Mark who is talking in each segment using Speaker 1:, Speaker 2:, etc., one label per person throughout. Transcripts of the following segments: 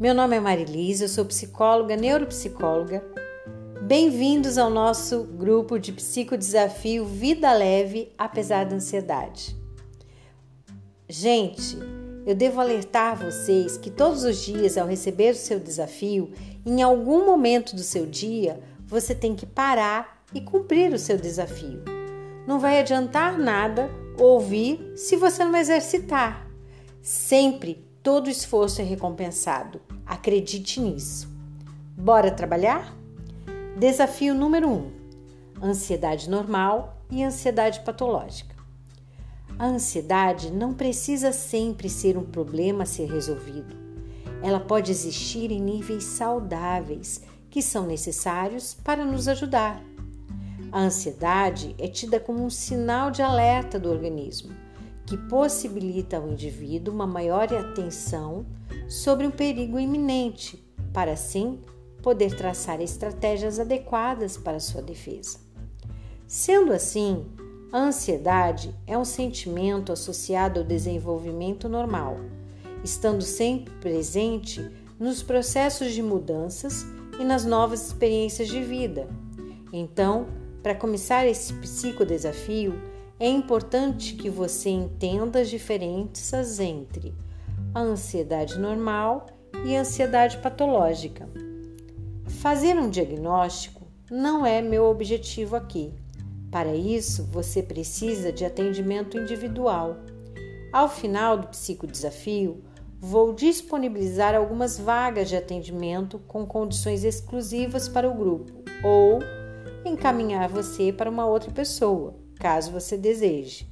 Speaker 1: Meu nome é Marilise, eu sou psicóloga, neuropsicóloga. Bem-vindos ao nosso grupo de psicodesafio Vida Leve apesar da ansiedade. Gente, eu devo alertar vocês que todos os dias, ao receber o seu desafio, em algum momento do seu dia, você tem que parar e cumprir o seu desafio. Não vai adiantar nada ouvir se você não exercitar. Sempre todo esforço é recompensado. Acredite nisso. Bora trabalhar? Desafio número 1: um, ansiedade normal e ansiedade patológica. A ansiedade não precisa sempre ser um problema a ser resolvido. Ela pode existir em níveis saudáveis que são necessários para nos ajudar. A ansiedade é tida como um sinal de alerta do organismo, que possibilita ao indivíduo uma maior atenção sobre um perigo iminente, para assim poder traçar estratégias adequadas para sua defesa. Sendo assim, a ansiedade é um sentimento associado ao desenvolvimento normal, estando sempre presente nos processos de mudanças e nas novas experiências de vida. Então, para começar esse psicodesafio, é importante que você entenda as diferenças entre a ansiedade normal e a ansiedade patológica. Fazer um diagnóstico não é meu objetivo aqui. Para isso, você precisa de atendimento individual. Ao final do psicodesafio, vou disponibilizar algumas vagas de atendimento com condições exclusivas para o grupo ou encaminhar você para uma outra pessoa, caso você deseje.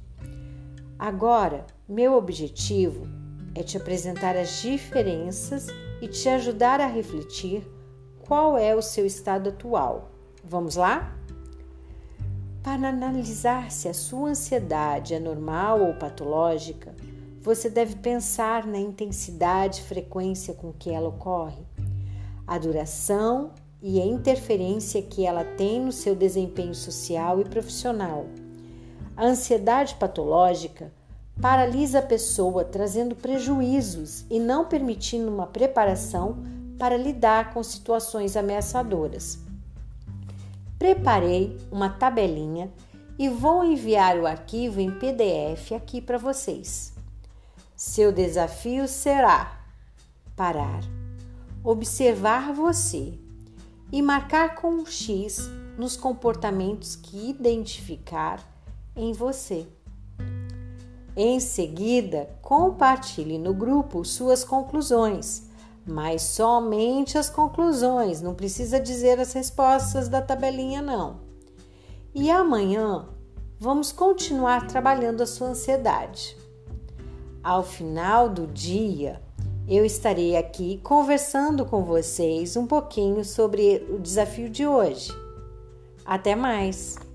Speaker 1: Agora, meu objetivo é te apresentar as diferenças e te ajudar a refletir qual é o seu estado atual. Vamos lá? Para analisar se a sua ansiedade é normal ou patológica, você deve pensar na intensidade e frequência com que ela ocorre, a duração e a interferência que ela tem no seu desempenho social e profissional. A ansiedade patológica paralisa a pessoa, trazendo prejuízos e não permitindo uma preparação para lidar com situações ameaçadoras. Preparei uma tabelinha e vou enviar o arquivo em PDF aqui para vocês. Seu desafio será parar, observar você e marcar com um X nos comportamentos que identificar em você. Em seguida, compartilhe no grupo suas conclusões, mas somente as conclusões, não precisa dizer as respostas da tabelinha, não. E amanhã vamos continuar trabalhando a sua ansiedade. Ao final do dia, eu estarei aqui conversando com vocês um pouquinho sobre o desafio de hoje. Até mais!